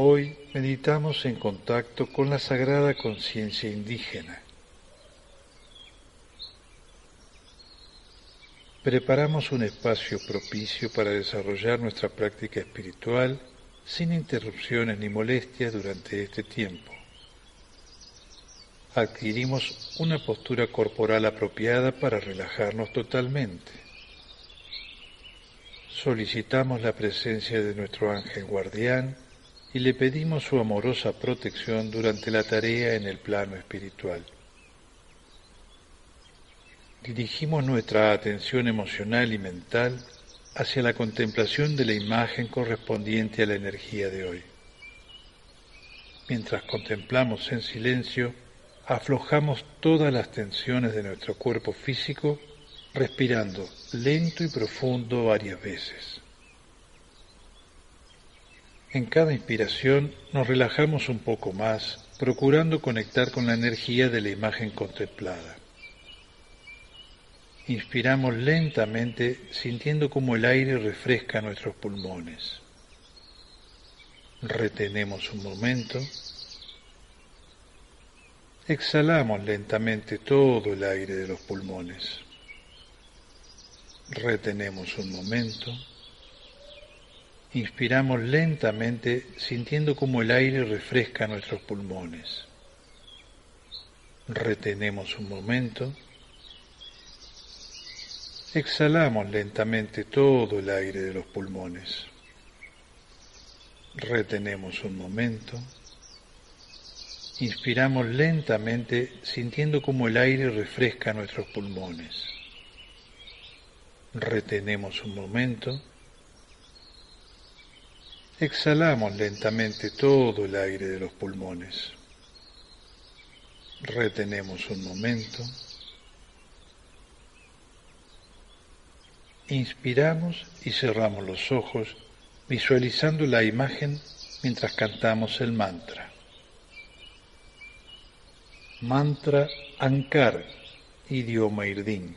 Hoy meditamos en contacto con la sagrada conciencia indígena. Preparamos un espacio propicio para desarrollar nuestra práctica espiritual sin interrupciones ni molestias durante este tiempo. Adquirimos una postura corporal apropiada para relajarnos totalmente. Solicitamos la presencia de nuestro ángel guardián y le pedimos su amorosa protección durante la tarea en el plano espiritual. Dirigimos nuestra atención emocional y mental hacia la contemplación de la imagen correspondiente a la energía de hoy. Mientras contemplamos en silencio, aflojamos todas las tensiones de nuestro cuerpo físico, respirando lento y profundo varias veces. En cada inspiración nos relajamos un poco más, procurando conectar con la energía de la imagen contemplada. Inspiramos lentamente sintiendo como el aire refresca nuestros pulmones. Retenemos un momento. Exhalamos lentamente todo el aire de los pulmones. Retenemos un momento. Inspiramos lentamente sintiendo como el aire refresca nuestros pulmones. Retenemos un momento. Exhalamos lentamente todo el aire de los pulmones. Retenemos un momento. Inspiramos lentamente sintiendo como el aire refresca nuestros pulmones. Retenemos un momento. Exhalamos lentamente todo el aire de los pulmones. Retenemos un momento. Inspiramos y cerramos los ojos visualizando la imagen mientras cantamos el mantra. Mantra Ankar, idioma irdín.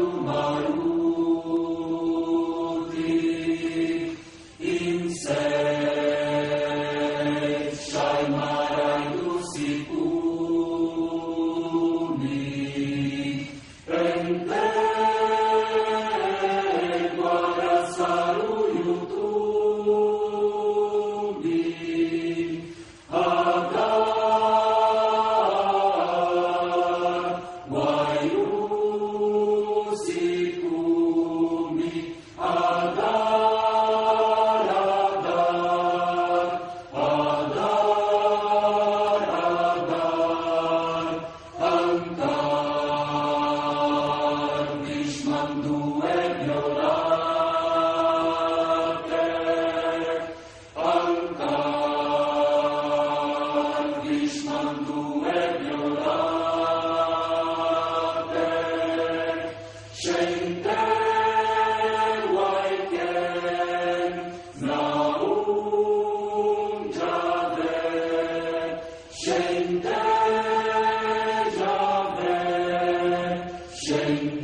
say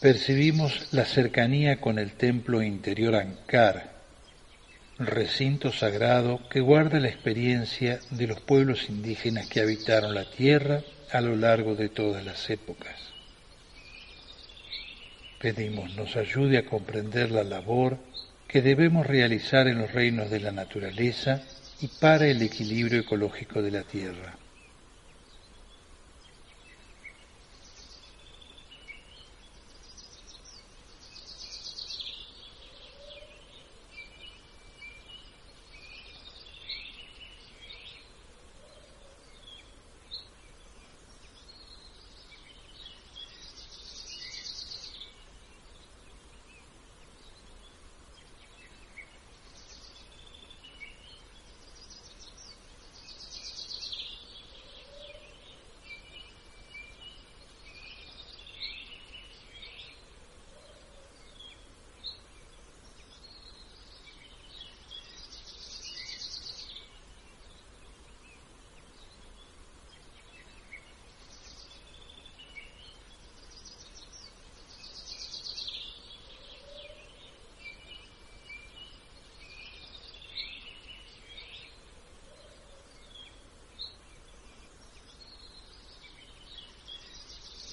percibimos la cercanía con el templo interior Ankar, recinto sagrado que guarda la experiencia de los pueblos indígenas que habitaron la tierra a lo largo de todas las épocas. Pedimos nos ayude a comprender la labor que debemos realizar en los reinos de la naturaleza y para el equilibrio ecológico de la tierra.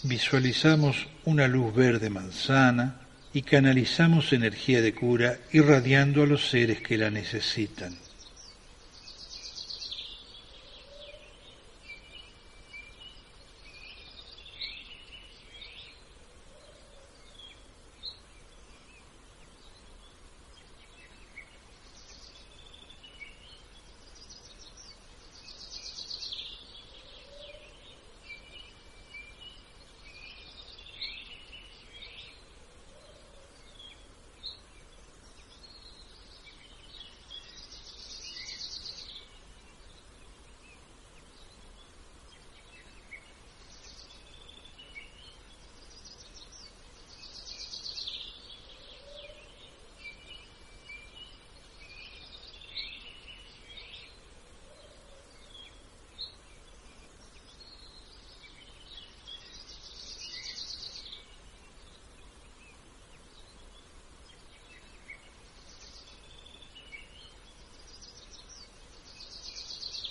Visualizamos una luz verde manzana y canalizamos energía de cura irradiando a los seres que la necesitan.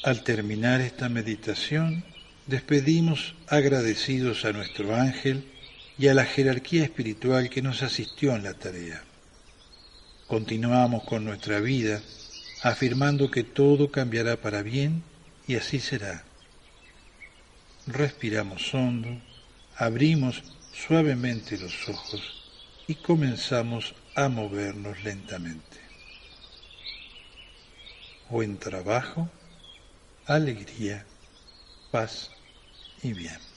Al terminar esta meditación, despedimos agradecidos a nuestro ángel y a la jerarquía espiritual que nos asistió en la tarea. Continuamos con nuestra vida afirmando que todo cambiará para bien y así será. Respiramos hondo, abrimos suavemente los ojos y comenzamos a movernos lentamente. Buen trabajo alegría, paz y bien.